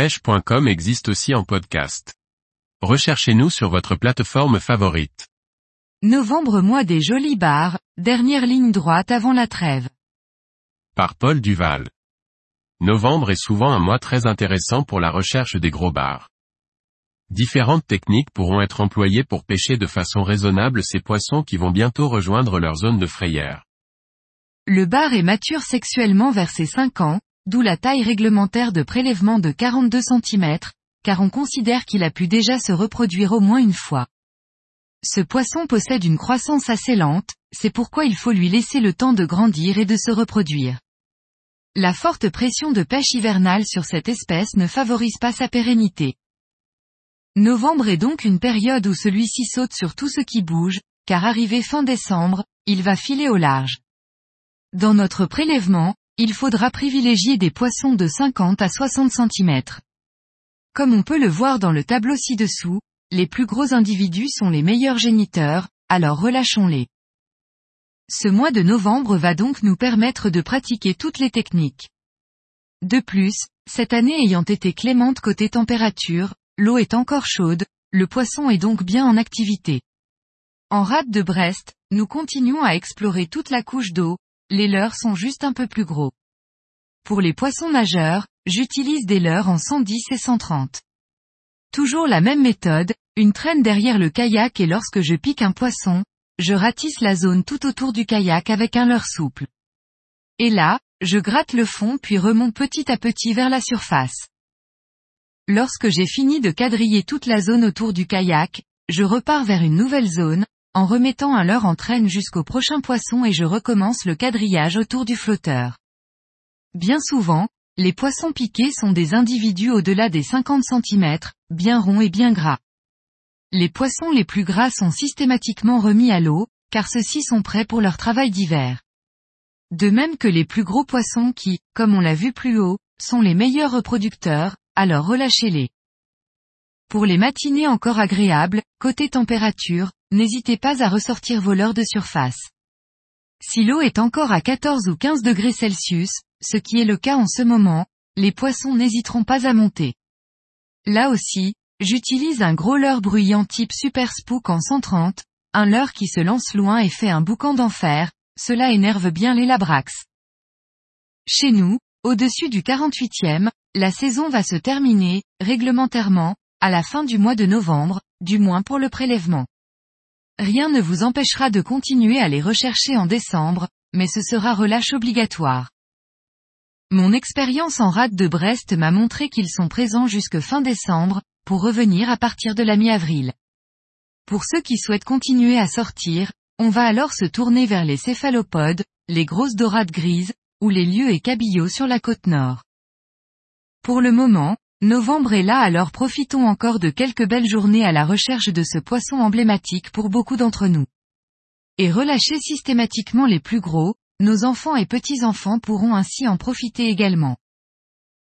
pêche.com existe aussi en podcast. Recherchez-nous sur votre plateforme favorite. Novembre mois des jolis bars, dernière ligne droite avant la trêve. Par Paul Duval. Novembre est souvent un mois très intéressant pour la recherche des gros bars. Différentes techniques pourront être employées pour pêcher de façon raisonnable ces poissons qui vont bientôt rejoindre leur zone de frayère. Le bar est mature sexuellement vers ses 5 ans, d'où la taille réglementaire de prélèvement de 42 cm, car on considère qu'il a pu déjà se reproduire au moins une fois. Ce poisson possède une croissance assez lente, c'est pourquoi il faut lui laisser le temps de grandir et de se reproduire. La forte pression de pêche hivernale sur cette espèce ne favorise pas sa pérennité. Novembre est donc une période où celui-ci saute sur tout ce qui bouge, car arrivé fin décembre, il va filer au large. Dans notre prélèvement, il faudra privilégier des poissons de 50 à 60 cm. Comme on peut le voir dans le tableau ci-dessous, les plus gros individus sont les meilleurs géniteurs, alors relâchons-les. Ce mois de novembre va donc nous permettre de pratiquer toutes les techniques. De plus, cette année ayant été clémente côté température, l'eau est encore chaude, le poisson est donc bien en activité. En rade de Brest, nous continuons à explorer toute la couche d'eau, les leurres sont juste un peu plus gros. Pour les poissons nageurs, j'utilise des leurres en 110 et 130. Toujours la même méthode, une traîne derrière le kayak et lorsque je pique un poisson, je ratisse la zone tout autour du kayak avec un leurre souple. Et là, je gratte le fond puis remonte petit à petit vers la surface. Lorsque j'ai fini de quadriller toute la zone autour du kayak, je repars vers une nouvelle zone, en remettant un leurre en traîne jusqu'au prochain poisson et je recommence le quadrillage autour du flotteur. Bien souvent, les poissons piqués sont des individus au-delà des 50 cm, bien ronds et bien gras. Les poissons les plus gras sont systématiquement remis à l'eau, car ceux-ci sont prêts pour leur travail d'hiver. De même que les plus gros poissons qui, comme on l'a vu plus haut, sont les meilleurs reproducteurs, alors relâchez-les. Pour les matinées encore agréables, côté température, n'hésitez pas à ressortir vos leurres de surface. Si l'eau est encore à 14 ou 15 degrés Celsius, ce qui est le cas en ce moment, les poissons n'hésiteront pas à monter. Là aussi, j'utilise un gros leurre bruyant type Super Spook en 130, un leurre qui se lance loin et fait un boucan d'enfer, cela énerve bien les labrax. Chez nous, au-dessus du 48e, la saison va se terminer, réglementairement, à la fin du mois de novembre, du moins pour le prélèvement. Rien ne vous empêchera de continuer à les rechercher en décembre, mais ce sera relâche obligatoire. Mon expérience en rade de Brest m'a montré qu'ils sont présents jusque fin décembre, pour revenir à partir de la mi-avril. Pour ceux qui souhaitent continuer à sortir, on va alors se tourner vers les céphalopodes, les grosses dorades grises, ou les lieux et cabillots sur la côte nord. Pour le moment, Novembre est là alors profitons encore de quelques belles journées à la recherche de ce poisson emblématique pour beaucoup d'entre nous. Et relâcher systématiquement les plus gros, nos enfants et petits-enfants pourront ainsi en profiter également.